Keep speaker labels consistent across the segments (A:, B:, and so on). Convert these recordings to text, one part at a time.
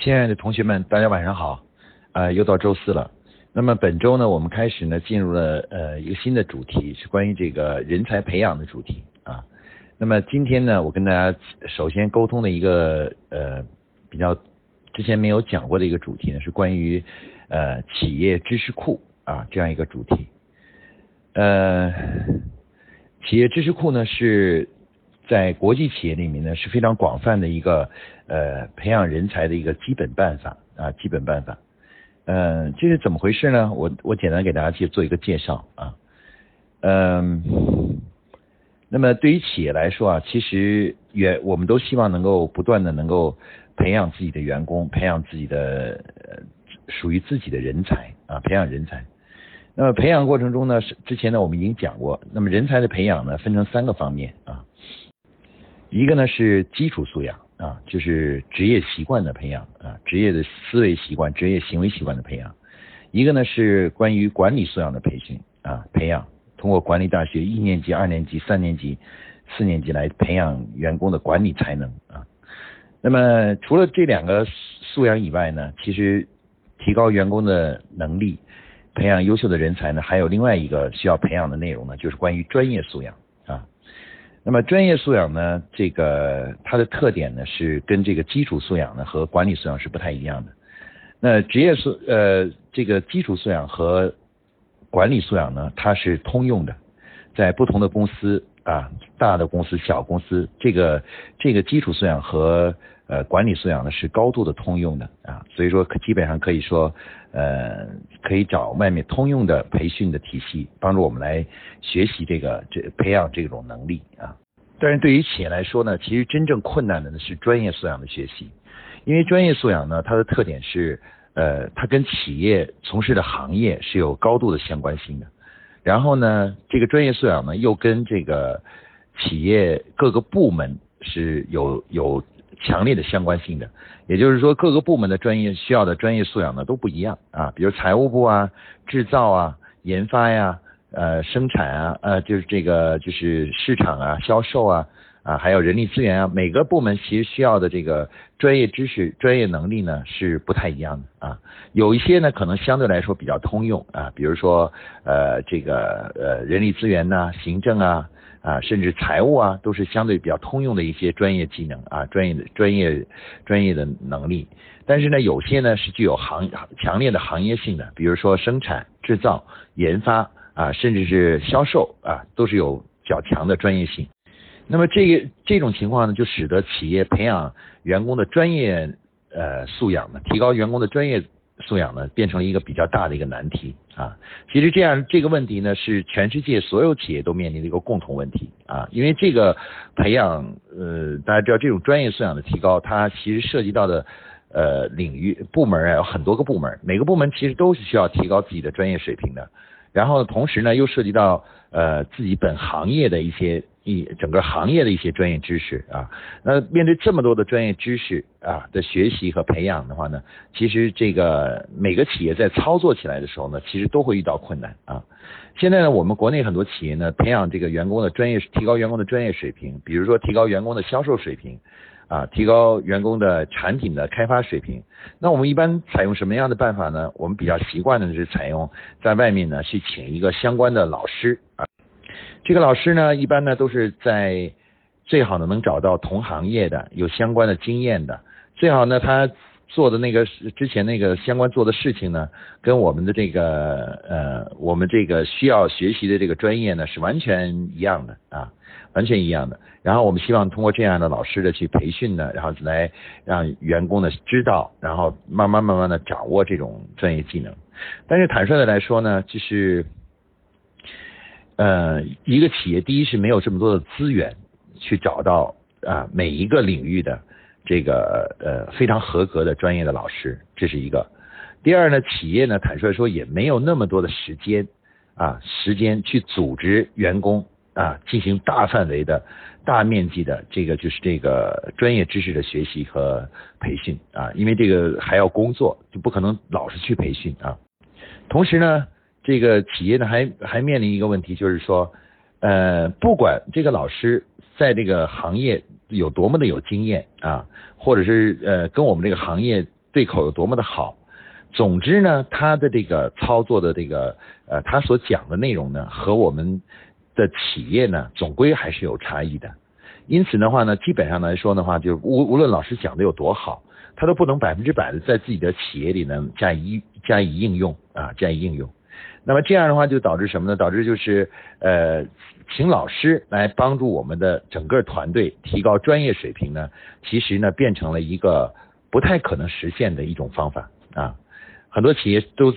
A: 亲爱的同学们，大家晚上好。啊，又到周四了。那么本周呢，我们开始呢进入了呃一个新的主题，是关于这个人才培养的主题啊。那么今天呢，我跟大家首先沟通的一个呃比较之前没有讲过的一个主题呢，是关于呃企业知识库啊这样一个主题。呃，企业知识库呢是在国际企业里面呢是非常广泛的一个呃培养人才的一个基本办法啊基本办法。嗯，这是怎么回事呢？我我简单给大家去做一个介绍啊。嗯，那么对于企业来说啊，其实员我们都希望能够不断的能够培养自己的员工，培养自己的属于自己的人才啊，培养人才。那么培养过程中呢，之前呢我们已经讲过，那么人才的培养呢分成三个方面啊，一个呢是基础素养。啊，就是职业习惯的培养啊，职业的思维习惯、职业行为习惯的培养。一个呢是关于管理素养的培训啊，培养通过管理大学一年级、二年级、三年级、四年级来培养员工的管理才能啊。那么除了这两个素养以外呢，其实提高员工的能力、培养优秀的人才呢，还有另外一个需要培养的内容呢，就是关于专业素养。那么专业素养呢？这个它的特点呢是跟这个基础素养呢和管理素养是不太一样的。那职业素呃这个基础素养和管理素养呢，它是通用的，在不同的公司啊，大的公司、小公司，这个这个基础素养和呃管理素养呢是高度的通用的啊，所以说基本上可以说。呃，可以找外面通用的培训的体系，帮助我们来学习这个这培养这种能力啊。但是对于企业来说呢，其实真正困难的呢是专业素养的学习，因为专业素养呢，它的特点是，呃，它跟企业从事的行业是有高度的相关性的。然后呢，这个专业素养呢，又跟这个企业各个部门是有有。强烈的相关性的，也就是说各个部门的专业需要的专业素养呢都不一样啊，比如财务部啊、制造啊、研发呀、呃生产啊、呃就是这个就是市场啊、销售啊啊还有人力资源啊，每个部门其实需要的这个专业知识、专业能力呢是不太一样的啊，有一些呢可能相对来说比较通用啊，比如说呃这个呃人力资源呐、行政啊。啊，甚至财务啊，都是相对比较通用的一些专业技能啊，专业的专业专业的能力。但是呢，有些呢是具有行强烈的行业性的，比如说生产、制造、研发啊，甚至是销售啊，都是有较强的专业性。那么这个这种情况呢，就使得企业培养员工的专业呃素养呢，提高员工的专业。素养呢，变成了一个比较大的一个难题啊。其实这样这个问题呢，是全世界所有企业都面临的一个共同问题啊。因为这个培养，呃，大家知道这种专业素养的提高，它其实涉及到的呃领域部门啊有很多个部门，每个部门其实都是需要提高自己的专业水平的。然后同时呢，又涉及到呃自己本行业的一些。一整个行业的一些专业知识啊，那面对这么多的专业知识啊的学习和培养的话呢，其实这个每个企业在操作起来的时候呢，其实都会遇到困难啊。现在呢，我们国内很多企业呢，培养这个员工的专业，提高员工的专业水平，比如说提高员工的销售水平啊，提高员工的产品的开发水平。那我们一般采用什么样的办法呢？我们比较习惯的是采用在外面呢去请一个相关的老师啊。这个老师呢，一般呢都是在最好呢能找到同行业的、有相关的经验的，最好呢他做的那个之前那个相关做的事情呢，跟我们的这个呃我们这个需要学习的这个专业呢是完全一样的啊，完全一样的。然后我们希望通过这样的老师的去培训呢，然后来让员工呢知道，然后慢慢慢慢的掌握这种专业技能。但是坦率的来说呢，就是。呃，一个企业第一是没有这么多的资源去找到啊每一个领域的这个呃非常合格的专业的老师，这是一个。第二呢，企业呢坦率说也没有那么多的时间啊时间去组织员工啊进行大范围的大面积的这个就是这个专业知识的学习和培训啊，因为这个还要工作，就不可能老是去培训啊。同时呢。这个企业呢，还还面临一个问题，就是说，呃，不管这个老师在这个行业有多么的有经验啊，或者是呃跟我们这个行业对口有多么的好。总之呢，他的这个操作的这个呃，他所讲的内容呢，和我们的企业呢，总归还是有差异的。因此的话呢，基本上来说的话，就无无论老师讲的有多好，他都不能百分之百的在自己的企业里呢加以加以应用啊，加以应用。那么这样的话就导致什么呢？导致就是呃，请老师来帮助我们的整个团队提高专业水平呢，其实呢变成了一个不太可能实现的一种方法啊。很多企业都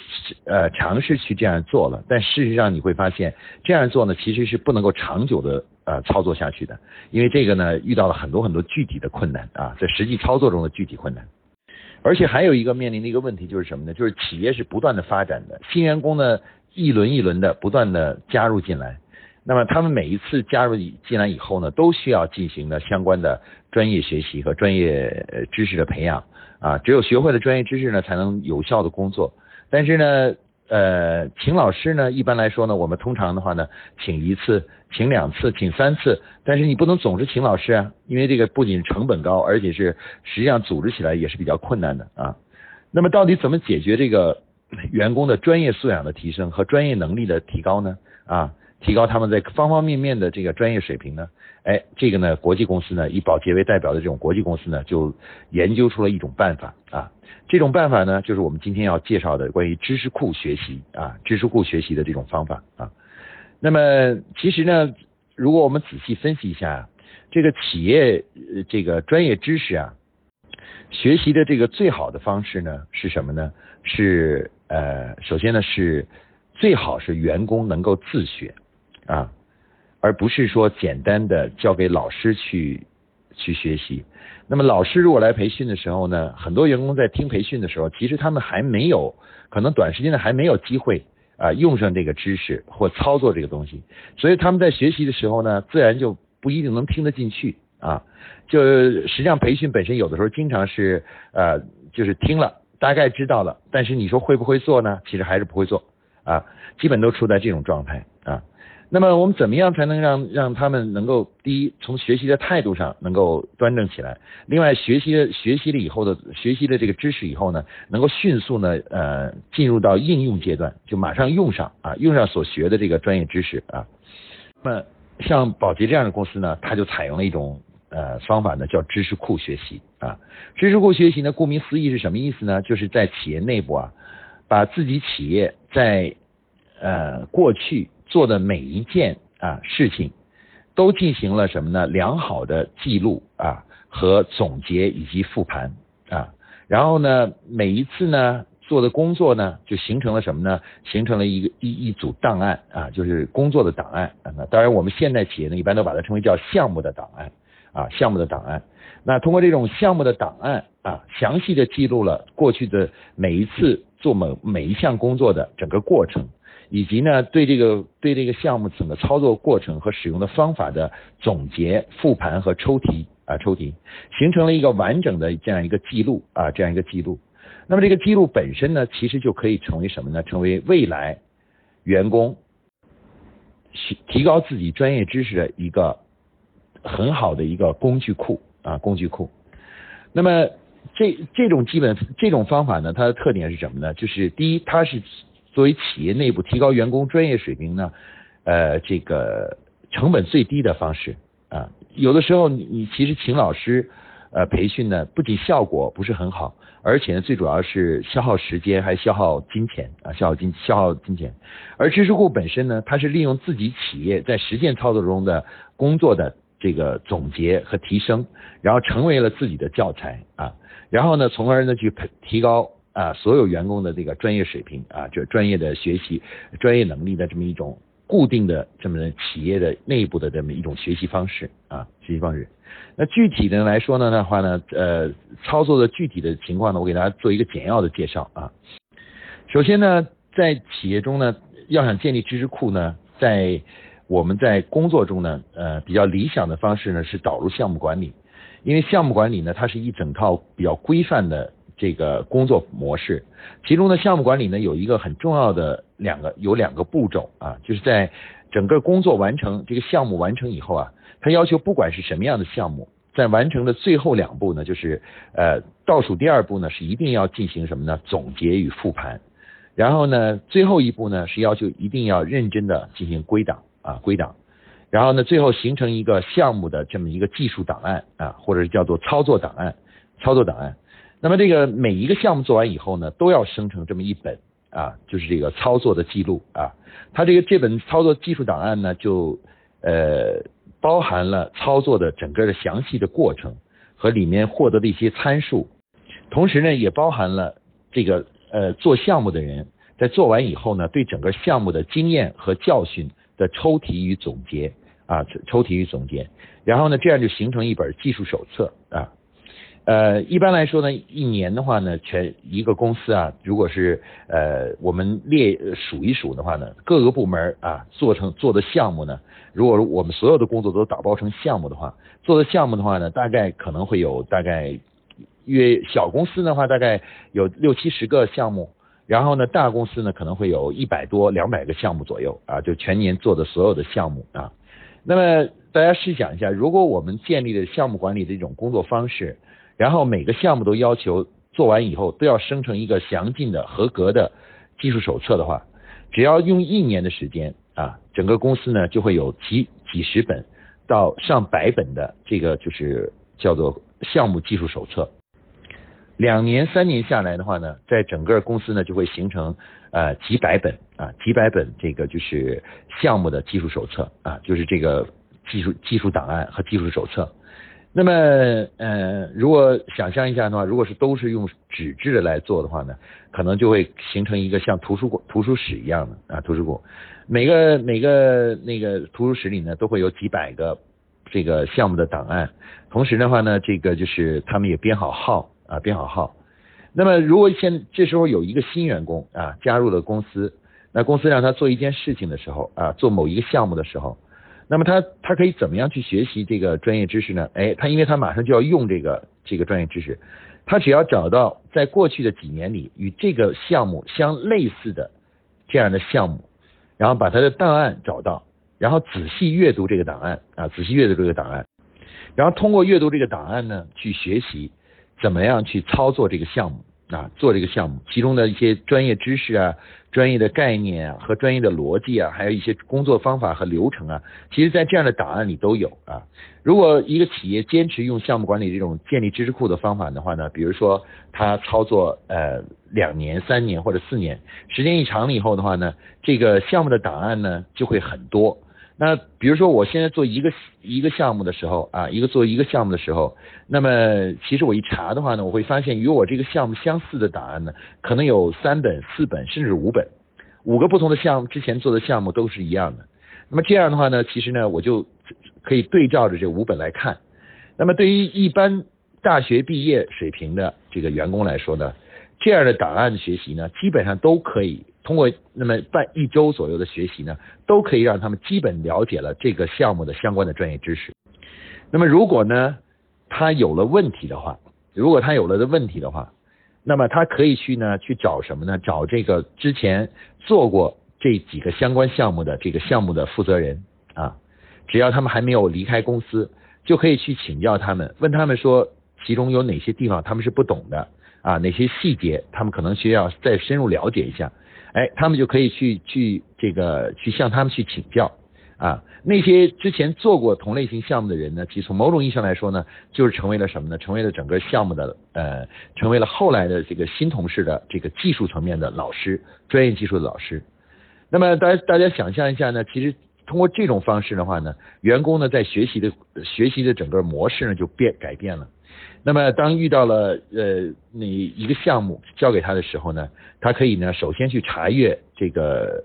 A: 呃尝试去这样做了，但事实上你会发现这样做呢其实是不能够长久的呃操作下去的，因为这个呢遇到了很多很多具体的困难啊，在实际操作中的具体困难，而且还有一个面临的一个问题就是什么呢？就是企业是不断的发展的，新员工呢一轮一轮的不断的加入进来，那么他们每一次加入进来以后呢，都需要进行的相关的专业学习和专业知识的培养。啊，只有学会了专业知识呢，才能有效的工作。但是呢，呃，请老师呢，一般来说呢，我们通常的话呢，请一次，请两次，请三次。但是你不能总是请老师啊，因为这个不仅成本高，而且是实际上组织起来也是比较困难的啊。那么到底怎么解决这个 员工的专业素养的提升和专业能力的提高呢？啊？提高他们在方方面面的这个专业水平呢？哎，这个呢，国际公司呢，以保洁为代表的这种国际公司呢，就研究出了一种办法啊。这种办法呢，就是我们今天要介绍的关于知识库学习啊，知识库学习的这种方法啊。那么，其实呢，如果我们仔细分析一下，这个企业这个专业知识啊，学习的这个最好的方式呢，是什么呢？是呃，首先呢，是最好是员工能够自学。啊，而不是说简单的交给老师去去学习。那么老师如果来培训的时候呢，很多员工在听培训的时候，其实他们还没有可能短时间内还没有机会啊用上这个知识或操作这个东西，所以他们在学习的时候呢，自然就不一定能听得进去啊。就实际上培训本身有的时候经常是呃就是听了大概知道了，但是你说会不会做呢？其实还是不会做啊，基本都处在这种状态。那么我们怎么样才能让让他们能够第一从学习的态度上能够端正起来？另外学习学习了以后的学习的这个知识以后呢，能够迅速呢呃进入到应用阶段，就马上用上啊用上所学的这个专业知识啊。那么像宝洁这样的公司呢，它就采用了一种呃方法呢，叫知识库学习啊。知识库学习呢，顾名思义是什么意思呢？就是在企业内部啊，把自己企业在呃过去。做的每一件啊事情，都进行了什么呢？良好的记录啊和总结以及复盘啊，然后呢，每一次呢做的工作呢，就形成了什么呢？形成了一个一一组档案啊，就是工作的档案啊。那当然，我们现代企业呢，一般都把它称为叫项目的档案啊，项目的档案。那通过这种项目的档案啊，详细的记录了过去的每一次做某每一项工作的整个过程。以及呢，对这个对这个项目整个操作过程和使用的方法的总结、复盘和抽题啊，抽题形成了一个完整的这样一个记录啊，这样一个记录。那么这个记录本身呢，其实就可以成为什么呢？成为未来员工提高自己专业知识的一个很好的一个工具库啊，工具库。那么这这种基本这种方法呢，它的特点是什么呢？就是第一，它是。作为企业内部提高员工专业水平呢，呃，这个成本最低的方式啊，有的时候你你其实请老师呃培训呢，不仅效果不是很好，而且呢最主要是消耗时间还消耗金钱啊，消耗金消耗金钱。而知识库本身呢，它是利用自己企业在实践操作中的工作的这个总结和提升，然后成为了自己的教材啊，然后呢，从而呢去培提高。啊，所有员工的这个专业水平啊，就专业的学习、专业能力的这么一种固定的这么企业的内部的这么一种学习方式啊，学习方式。那具体的来说呢的话呢，呃，操作的具体的情况呢，我给大家做一个简要的介绍啊。首先呢，在企业中呢，要想建立知识库呢，在我们在工作中呢，呃，比较理想的方式呢是导入项目管理，因为项目管理呢，它是一整套比较规范的。这个工作模式，其中的项目管理呢有一个很重要的两个有两个步骤啊，就是在整个工作完成这个项目完成以后啊，它要求不管是什么样的项目在完成的最后两步呢，就是呃倒数第二步呢是一定要进行什么呢？总结与复盘。然后呢，最后一步呢是要求一定要认真的进行归档啊归档。然后呢，最后形成一个项目的这么一个技术档案啊，或者叫做操作档案操作档案。那么这个每一个项目做完以后呢，都要生成这么一本啊，就是这个操作的记录啊。它这个这本操作技术档案呢，就呃。包含了操作的整个的详细的过程和里面获得的一些参数，同时呢，也包含了这个呃做项目的人在做完以后呢，对整个项目的经验和教训的抽提与总结啊，抽提与总结，然后呢，这样就形成一本技术手册啊。呃，一般来说呢，一年的话呢，全一个公司啊，如果是呃我们列数一数的话呢，各个部门啊做成做的项目呢，如果我们所有的工作都打包成项目的话，做的项目的话呢，大概可能会有大概约小公司的话大概有六七十个项目，然后呢大公司呢可能会有一百多两百个项目左右啊，就全年做的所有的项目啊。那么大家试想一下，如果我们建立的项目管理的一种工作方式。然后每个项目都要求做完以后都要生成一个详尽的合格的技术手册的话，只要用一年的时间啊，整个公司呢就会有几几十本到上百本的这个就是叫做项目技术手册。两年三年下来的话呢，在整个公司呢就会形成呃几百本啊几百本这个就是项目的技术手册啊，就是这个技术技术档案和技术手册。那么，呃，如果想象一下的话，如果是都是用纸质的来做的话呢，可能就会形成一个像图书馆、图书室一样的啊，图书馆，每个每个那个图书室里呢，都会有几百个这个项目的档案，同时的话呢，这个就是他们也编好号啊，编好号。那么，如果现这时候有一个新员工啊加入了公司，那公司让他做一件事情的时候啊，做某一个项目的时候。那么他他可以怎么样去学习这个专业知识呢？哎，他因为他马上就要用这个这个专业知识，他只要找到在过去的几年里与这个项目相类似的这样的项目，然后把他的档案找到，然后仔细阅读这个档案啊，仔细阅读这个档案，然后通过阅读这个档案呢，去学习怎么样去操作这个项目。啊，做这个项目，其中的一些专业知识啊、专业的概念啊和专业的逻辑啊，还有一些工作方法和流程啊，其实在这样的档案里都有啊。如果一个企业坚持用项目管理这种建立知识库的方法的话呢，比如说他操作呃两年、三年或者四年，时间一长了以后的话呢，这个项目的档案呢就会很多。那比如说，我现在做一个一个项目的时候啊，一个做一个项目的时候，那么其实我一查的话呢，我会发现与我这个项目相似的档案呢，可能有三本、四本，甚至五本，五个不同的项目之前做的项目都是一样的。那么这样的话呢，其实呢，我就可以对照着这五本来看。那么对于一般大学毕业水平的这个员工来说呢，这样的档案学习呢，基本上都可以。通过那么半一周左右的学习呢，都可以让他们基本了解了这个项目的相关的专业知识。那么如果呢，他有了问题的话，如果他有了的问题的话，那么他可以去呢去找什么呢？找这个之前做过这几个相关项目的这个项目的负责人啊，只要他们还没有离开公司，就可以去请教他们，问他们说其中有哪些地方他们是不懂的啊，哪些细节他们可能需要再深入了解一下。哎，他们就可以去去这个去向他们去请教啊。那些之前做过同类型项目的人呢，其实从某种意义上来说呢，就是成为了什么呢？成为了整个项目的呃，成为了后来的这个新同事的这个技术层面的老师，专业技术的老师。那么大家大家想象一下呢，其实通过这种方式的话呢，员工呢在学习的学习的整个模式呢就变改变了。那么，当遇到了呃你一个项目交给他的时候呢，他可以呢首先去查阅这个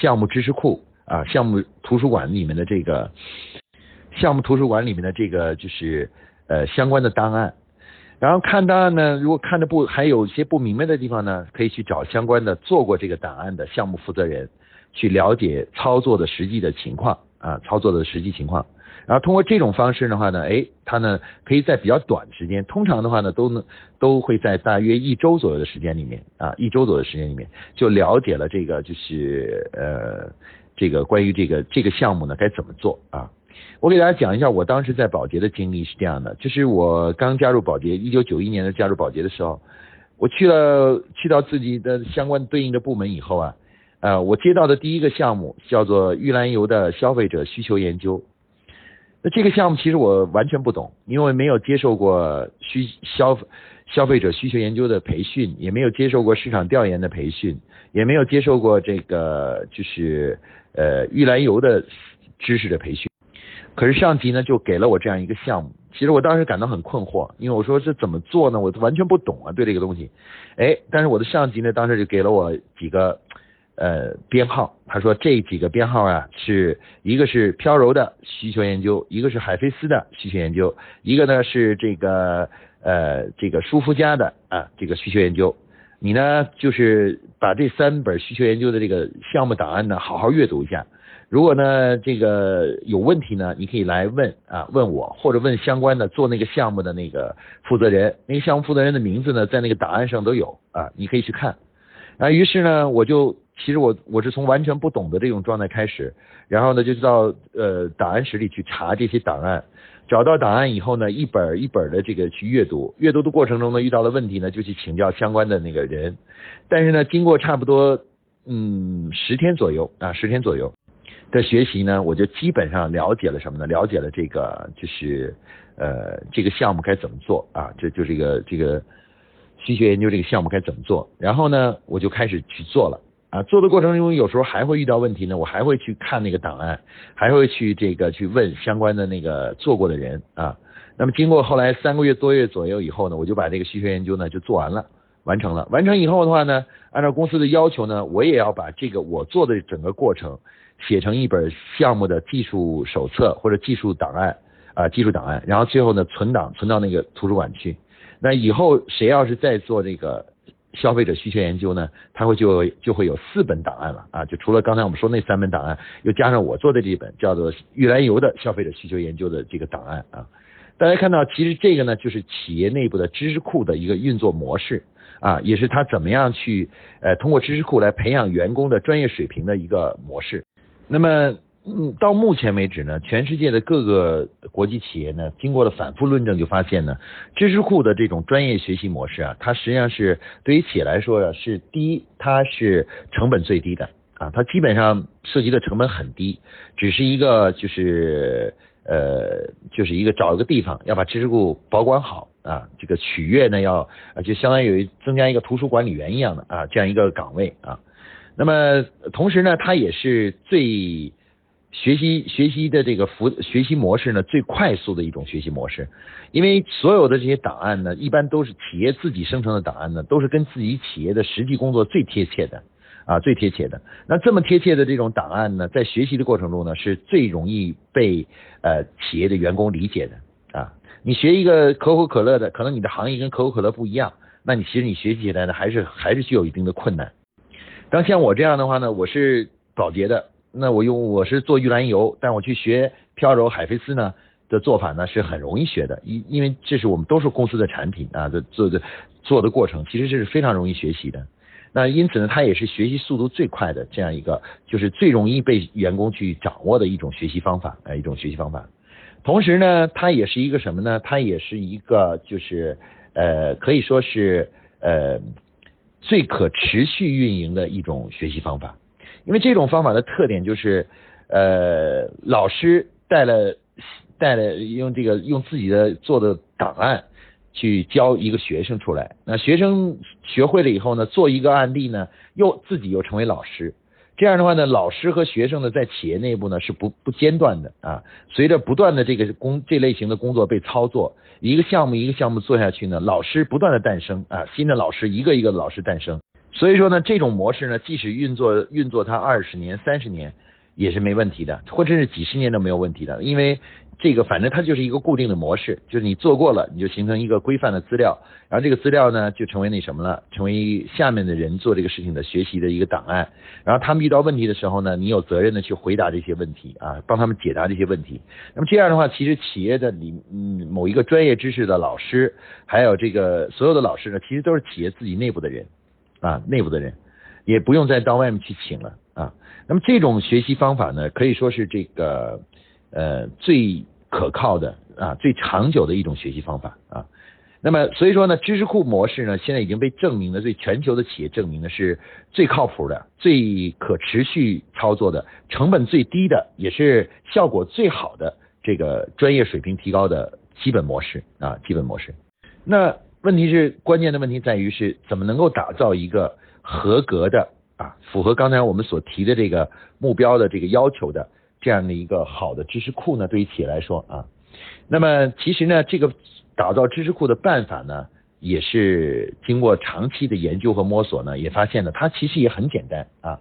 A: 项目知识库啊，项目图书馆里面的这个项目图书馆里面的这个就是呃相关的档案，然后看档案呢，如果看的不还有一些不明白的地方呢，可以去找相关的做过这个档案的项目负责人去了解操作的实际的情况啊，操作的实际情况。然后通过这种方式的话呢，哎，他呢可以在比较短的时间，通常的话呢都能都会在大约一周左右的时间里面啊，一周左右的时间里面就了解了这个就是呃这个关于这个这个项目呢该怎么做啊。我给大家讲一下我当时在保洁的经历是这样的，就是我刚加入保洁，一九九一年的加入保洁的时候，我去了去到自己的相关对应的部门以后啊，呃，我接到的第一个项目叫做玉兰油的消费者需求研究。那这个项目其实我完全不懂，因为没有接受过需消消费者需求研究的培训，也没有接受过市场调研的培训，也没有接受过这个就是呃玉兰油的知识的培训。可是上级呢就给了我这样一个项目，其实我当时感到很困惑，因为我说这怎么做呢？我完全不懂啊，对这个东西。哎，但是我的上级呢当时就给了我几个。呃，编号，他说这几个编号啊，是一个是飘柔的需求研究，一个是海飞丝的需求研究，一个呢是这个呃这个舒肤佳的啊这个需求研究。你呢就是把这三本需求研究的这个项目档案呢好好阅读一下。如果呢这个有问题呢，你可以来问啊问我，或者问相关的做那个项目的那个负责人，那个项目负责人的名字呢在那个档案上都有啊，你可以去看。啊，于是呢我就。其实我我是从完全不懂的这种状态开始，然后呢就到呃档案室里去查这些档案，找到档案以后呢，一本一本的这个去阅读，阅读的过程中呢遇到了问题呢就去请教相关的那个人，但是呢经过差不多嗯十天左右啊十天左右的学习呢，我就基本上了解了什么呢？了解了这个就是呃这个项目该怎么做啊，这就这个这个需求研究这个项目该怎么做，然后呢我就开始去做了。啊，做的过程中有时候还会遇到问题呢，我还会去看那个档案，还会去这个去问相关的那个做过的人啊。那么经过后来三个月多月左右以后呢，我就把这个需求研究呢就做完了，完成了。完成以后的话呢，按照公司的要求呢，我也要把这个我做的整个过程写成一本项目的技术手册或者技术档案啊，技术档案，然后最后呢存档存到那个图书馆去。那以后谁要是再做这个。消费者需求研究呢，他会就就会有四本档案了啊，就除了刚才我们说那三本档案，又加上我做的这一本叫做玉兰油的消费者需求研究的这个档案啊。大家看到，其实这个呢，就是企业内部的知识库的一个运作模式啊，也是它怎么样去呃通过知识库来培养员工的专业水平的一个模式。那么。嗯，到目前为止呢，全世界的各个国际企业呢，经过了反复论证，就发现呢，知识库的这种专业学习模式啊，它实际上是对于企业来说啊，是第一，它是成本最低的啊，它基本上涉及的成本很低，只是一个就是呃，就是一个找一个地方要把知识库保管好啊，这个取阅呢要啊，就相当于增加一个图书管理员一样的啊，这样一个岗位啊，那么同时呢，它也是最。学习学习的这个服学习模式呢，最快速的一种学习模式，因为所有的这些档案呢，一般都是企业自己生成的档案呢，都是跟自己企业的实际工作最贴切的啊，最贴切的。那这么贴切的这种档案呢，在学习的过程中呢，是最容易被呃企业的员工理解的啊。你学一个可口可乐的，可能你的行业跟可口可乐不一样，那你其实你学习起来呢，还是还是具有一定的困难。当像我这样的话呢，我是保洁的。那我用我是做玉兰油，但我去学飘柔海飞丝呢的做法呢是很容易学的，因因为这是我们都是公司的产品啊，的做的做的过程其实这是非常容易学习的。那因此呢，它也是学习速度最快的这样一个，就是最容易被员工去掌握的一种学习方法，呃，一种学习方法。同时呢，它也是一个什么呢？它也是一个就是呃，可以说是呃最可持续运营的一种学习方法。因为这种方法的特点就是，呃，老师带了带了用这个用自己的做的档案去教一个学生出来，那学生学会了以后呢，做一个案例呢，又自己又成为老师，这样的话呢，老师和学生呢在企业内部呢是不不间断的啊，随着不断的这个工这类型的工作被操作，一个项目一个项目做下去呢，老师不断的诞生啊，新的老师一个一个老师诞生。所以说呢，这种模式呢，即使运作运作它二十年、三十年也是没问题的，或者是几十年都没有问题的，因为这个反正它就是一个固定的模式，就是你做过了，你就形成一个规范的资料，然后这个资料呢就成为那什么了，成为下面的人做这个事情的学习的一个档案，然后他们遇到问题的时候呢，你有责任的去回答这些问题啊，帮他们解答这些问题。那么这样的话，其实企业的里嗯某一个专业知识的老师，还有这个所有的老师呢，其实都是企业自己内部的人。啊，内部的人也不用再到外面去请了啊。那么这种学习方法呢，可以说是这个呃最可靠的啊最长久的一种学习方法啊。那么所以说呢，知识库模式呢，现在已经被证明了，对全球的企业证明的是最靠谱的、最可持续操作的、成本最低的，也是效果最好的这个专业水平提高的基本模式啊，基本模式。那问题是关键的问题在于是怎么能够打造一个合格的啊，符合刚才我们所提的这个目标的这个要求的这样的一个好的知识库呢？对于企业来说啊，那么其实呢，这个。打造知识库的办法呢，也是经过长期的研究和摸索呢，也发现呢，它其实也很简单啊，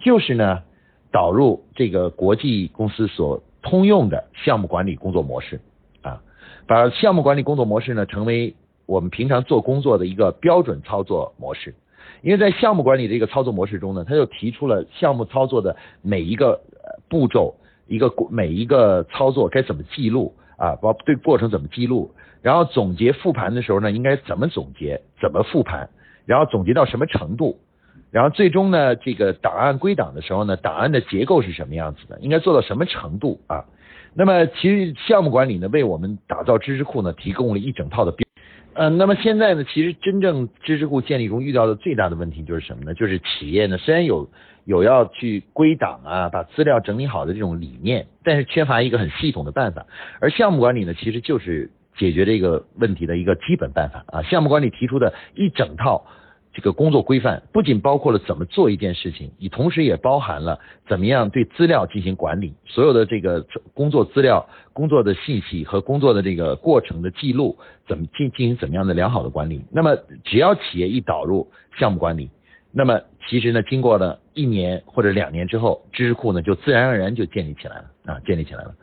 A: 就是呢，导入这个国际公司所通用的项目管理工作模式啊，把项目管理工作模式呢，成为我们平常做工作的一个标准操作模式。因为在项目管理的一个操作模式中呢，他就提出了项目操作的每一个步骤，一个每一个操作该怎么记录啊，包对过程怎么记录。然后总结复盘的时候呢，应该怎么总结，怎么复盘，然后总结到什么程度，然后最终呢，这个档案归档的时候呢，档案的结构是什么样子的，应该做到什么程度啊？那么其实项目管理呢，为我们打造知识库呢，提供了一整套的标嗯，那么现在呢，其实真正知识库建立中遇到的最大的问题就是什么呢？就是企业呢，虽然有有要去归档啊，把资料整理好的这种理念，但是缺乏一个很系统的办法。而项目管理呢，其实就是。解决这个问题的一个基本办法啊，项目管理提出的一整套这个工作规范，不仅包括了怎么做一件事情，你同时也包含了怎么样对资料进行管理，所有的这个工作资料、工作的信息和工作的这个过程的记录，怎么进进行怎么样的良好的管理。那么，只要企业一导入项目管理，那么其实呢，经过了一年或者两年之后，知识库呢就自然而然就建立起来了啊，建立起来了。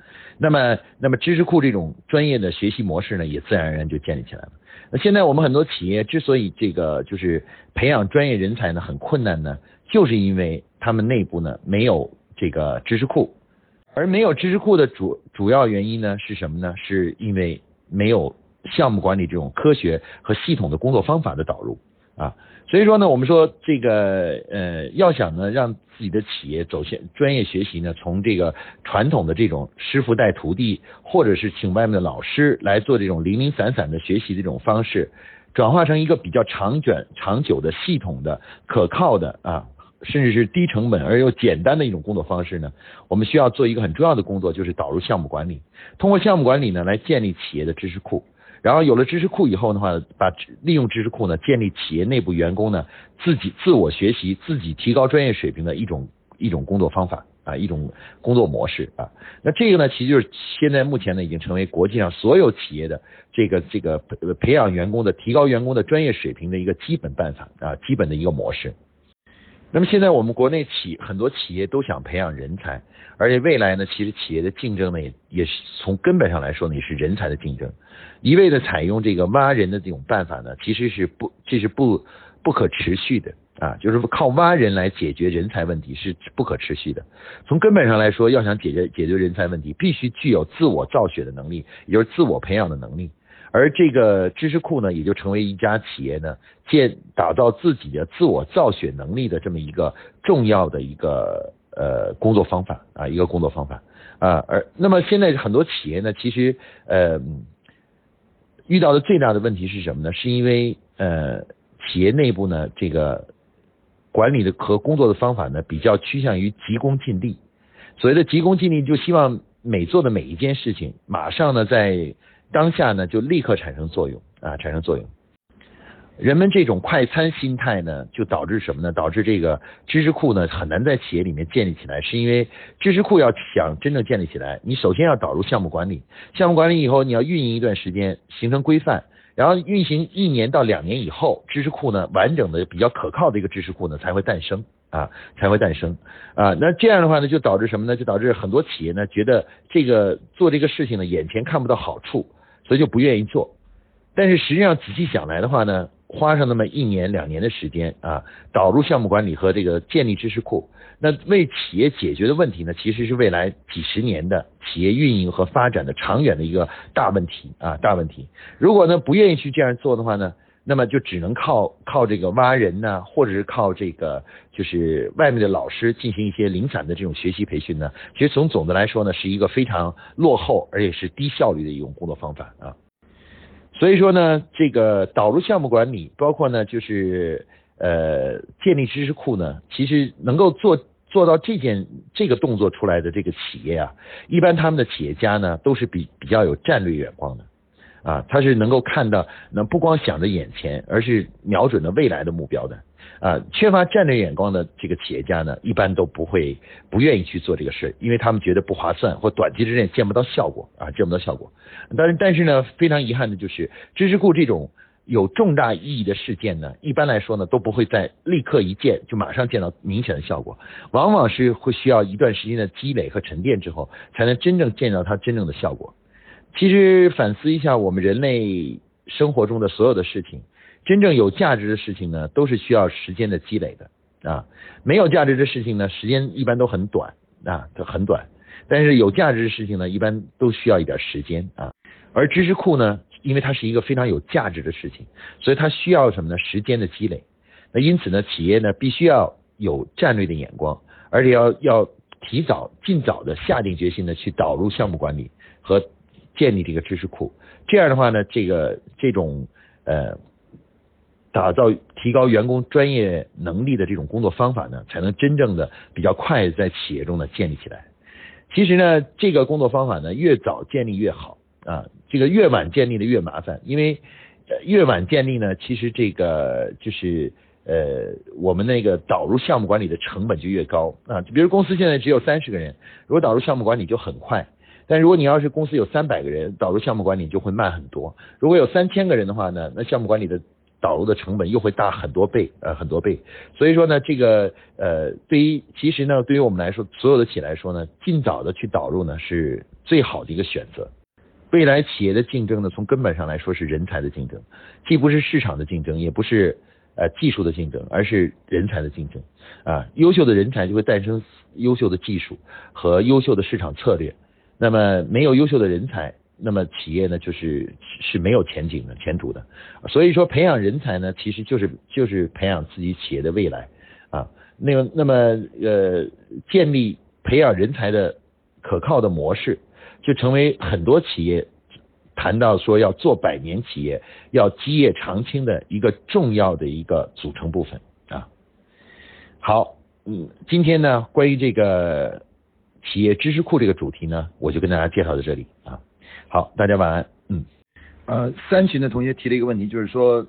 A: 那么，那么知识库这种专业的学习模式呢，也自然而然就建立起来了。那现在我们很多企业之所以这个就是培养专业人才呢很困难呢，就是因为他们内部呢没有这个知识库，而没有知识库的主主要原因呢是什么呢？是因为没有项目管理这种科学和系统的工作方法的导入啊。所以说呢，我们说这个呃，要想呢让自己的企业走向专业学习呢，从这个传统的这种师傅带徒弟，或者是请外面的老师来做这种零零散散的学习的这种方式，转化成一个比较长卷、长久的、系统的、可靠的啊，甚至是低成本而又简单的一种工作方式呢，我们需要做一个很重要的工作，就是导入项目管理，通过项目管理呢来建立企业的知识库。然后有了知识库以后的话，把利用知识库呢，建立企业内部员工呢自己自我学习、自己提高专业水平的一种一种工作方法啊，一种工作模式啊。那这个呢，其实就是现在目前呢，已经成为国际上所有企业的这个这个培养员工的、提高员工的专业水平的一个基本办法啊，基本的一个模式。那么现在我们国内企很多企业都想培养人才，而且未来呢，其实企业的竞争呢，也也是从根本上来说呢，也是人才的竞争。一味的采用这个挖人的这种办法呢，其实是不，这是不不可持续的啊，就是靠挖人来解决人才问题是不可持续的。从根本上来说，要想解决解决人才问题，必须具有自我造血的能力，也就是自我培养的能力。而这个知识库呢，也就成为一家企业呢建打造自己的自我造血能力的这么一个重要的一个呃工作方法啊，一个工作方法啊。而那么现在很多企业呢，其实呃。遇到的最大的问题是什么呢？是因为呃，企业内部呢，这个管理的和工作的方法呢，比较趋向于急功近利。所谓的急功近利，就希望每做的每一件事情，马上呢，在当下呢，就立刻产生作用啊，产生作用。人们这种快餐心态呢，就导致什么呢？导致这个知识库呢很难在企业里面建立起来，是因为知识库要想真正建立起来，你首先要导入项目管理，项目管理以后你要运营一段时间，形成规范，然后运行一年到两年以后，知识库呢完整的比较可靠的一个知识库呢才会诞生啊，才会诞生啊。那这样的话呢，就导致什么呢？就导致很多企业呢觉得这个做这个事情呢眼前看不到好处，所以就不愿意做。但是实际上仔细想来的话呢？花上那么一年两年的时间啊，导入项目管理和这个建立知识库，那为企业解决的问题呢，其实是未来几十年的企业运营和发展的长远的一个大问题啊，大问题。如果呢不愿意去这样做的话呢，那么就只能靠靠这个挖人呢，或者是靠这个就是外面的老师进行一些零散的这种学习培训呢。其实从总的来说呢，是一个非常落后而且是低效率的一种工作方法啊。所以说呢，这个导入项目管理，包括呢就是呃建立知识库呢，其实能够做做到这件这个动作出来的这个企业啊，一般他们的企业家呢都是比比较有战略眼光的。啊，他是能够看到，那不光想着眼前，而是瞄准了未来的目标的。啊，缺乏战略眼光的这个企业家呢，一般都不会不愿意去做这个事，因为他们觉得不划算，或短期之内见不到效果啊，见不到效果。但是，但是呢，非常遗憾的就是，知识库这种有重大意义的事件呢，一般来说呢，都不会在立刻一见就马上见到明显的效果，往往是会需要一段时间的积累和沉淀之后，才能真正见到它真正的效果。其实反思一下，我们人类生活中的所有的事情，真正有价值的事情呢，都是需要时间的积累的啊。没有价值的事情呢，时间一般都很短啊，都很短。但是有价值的事情呢，一般都需要一点时间啊。而知识库呢，因为它是一个非常有价值的事情，所以它需要什么呢？时间的积累。那因此呢，企业呢，必须要有战略的眼光，而且要要提早、尽早的下定决心呢去导入项目管理和。建立这个知识库，这样的话呢，这个这种呃打造提高员工专业能力的这种工作方法呢，才能真正的比较快在企业中呢建立起来。其实呢，这个工作方法呢，越早建立越好啊，这个越晚建立的越麻烦，因为越晚建立呢，其实这个就是呃我们那个导入项目管理的成本就越高啊。比如公司现在只有三十个人，如果导入项目管理就很快。但如果你要是公司有三百个人，导入项目管理就会慢很多。如果有三千个人的话呢，那项目管理的导入的成本又会大很多倍，呃，很多倍。所以说呢，这个呃，对于其实呢，对于我们来说，所有的企业来说呢，尽早的去导入呢，是最好的一个选择。未来企业的竞争呢，从根本上来说是人才的竞争，既不是市场的竞争，也不是呃技术的竞争，而是人才的竞争。啊，优秀的人才就会诞生优秀的技术和优秀的市场策略。那么没有优秀的人才，那么企业呢就是是没有前景的、前途的。所以说培养人才呢，其实就是就是培养自己企业的未来啊。那么那么呃，建立培养人才的可靠的模式，就成为很多企业谈到说要做百年企业、要基业长青的一个重要的一个组成部分啊。好，嗯，今天呢，关于这个。企业知识库这个主题呢，我就跟大家介绍到这里啊。好，大家晚安。嗯，呃，三群的同学提了一个问题，就是说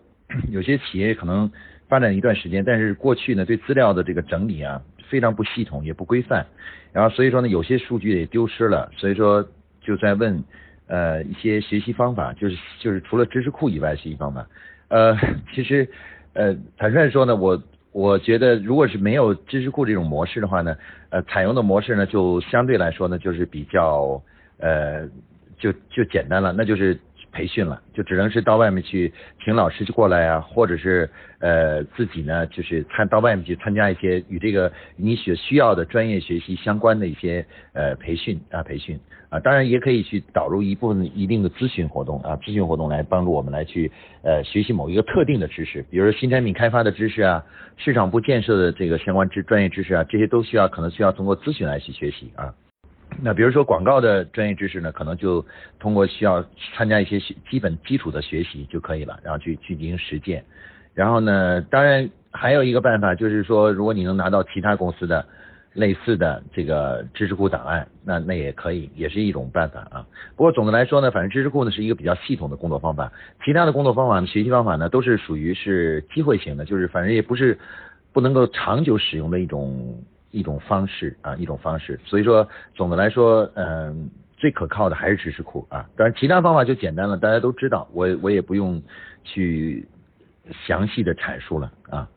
A: 有些企业可能发展一段时间，但是过去呢对资料的这个整理啊非常不系统，也不规范，然后所以说呢有些数据也丢失了，所以说就在问呃一些学习方法，就是就是除了知识库以外学习方法。呃，其实呃坦率说呢我。我觉得，如果是没有知识库这种模式的话呢，呃，采用的模式呢，就相对来说呢，就是比较呃，就就简单了，那就是培训了，就只能是到外面去请老师去过来啊，或者是呃自己呢，就是参到外面去参加一些与这个你所需要的专业学习相关的一些呃培训啊培训。啊，当然也可以去导入一部分一定的咨询活动啊，咨询活动来帮助我们来去呃学习某一个特定的知识，比如说新产品开发的知识啊，市场部建设的这个相关知专业知识啊，这些都需要可能需要通过咨询来去学习啊。那比如说广告的专业知识呢，可能就通过需要参加一些基本基础的学习就可以了，然后去去进行实践。然后呢，当然还有一个办法就是说，如果你能拿到其他公司的。类似的这个知识库档案，那那也可以，也是一种办法啊。不过总的来说呢，反正知识库呢是一个比较系统的工作方法，其他的工作方法呢，学习方法呢都是属于是机会型的，就是反正也不是不能够长久使用的一种一种方式啊，一种方式。所以说总的来说，嗯，最可靠的还是知识库啊。当然其他方法就简单了，大家都知道，我我也不用去详细的阐述了啊。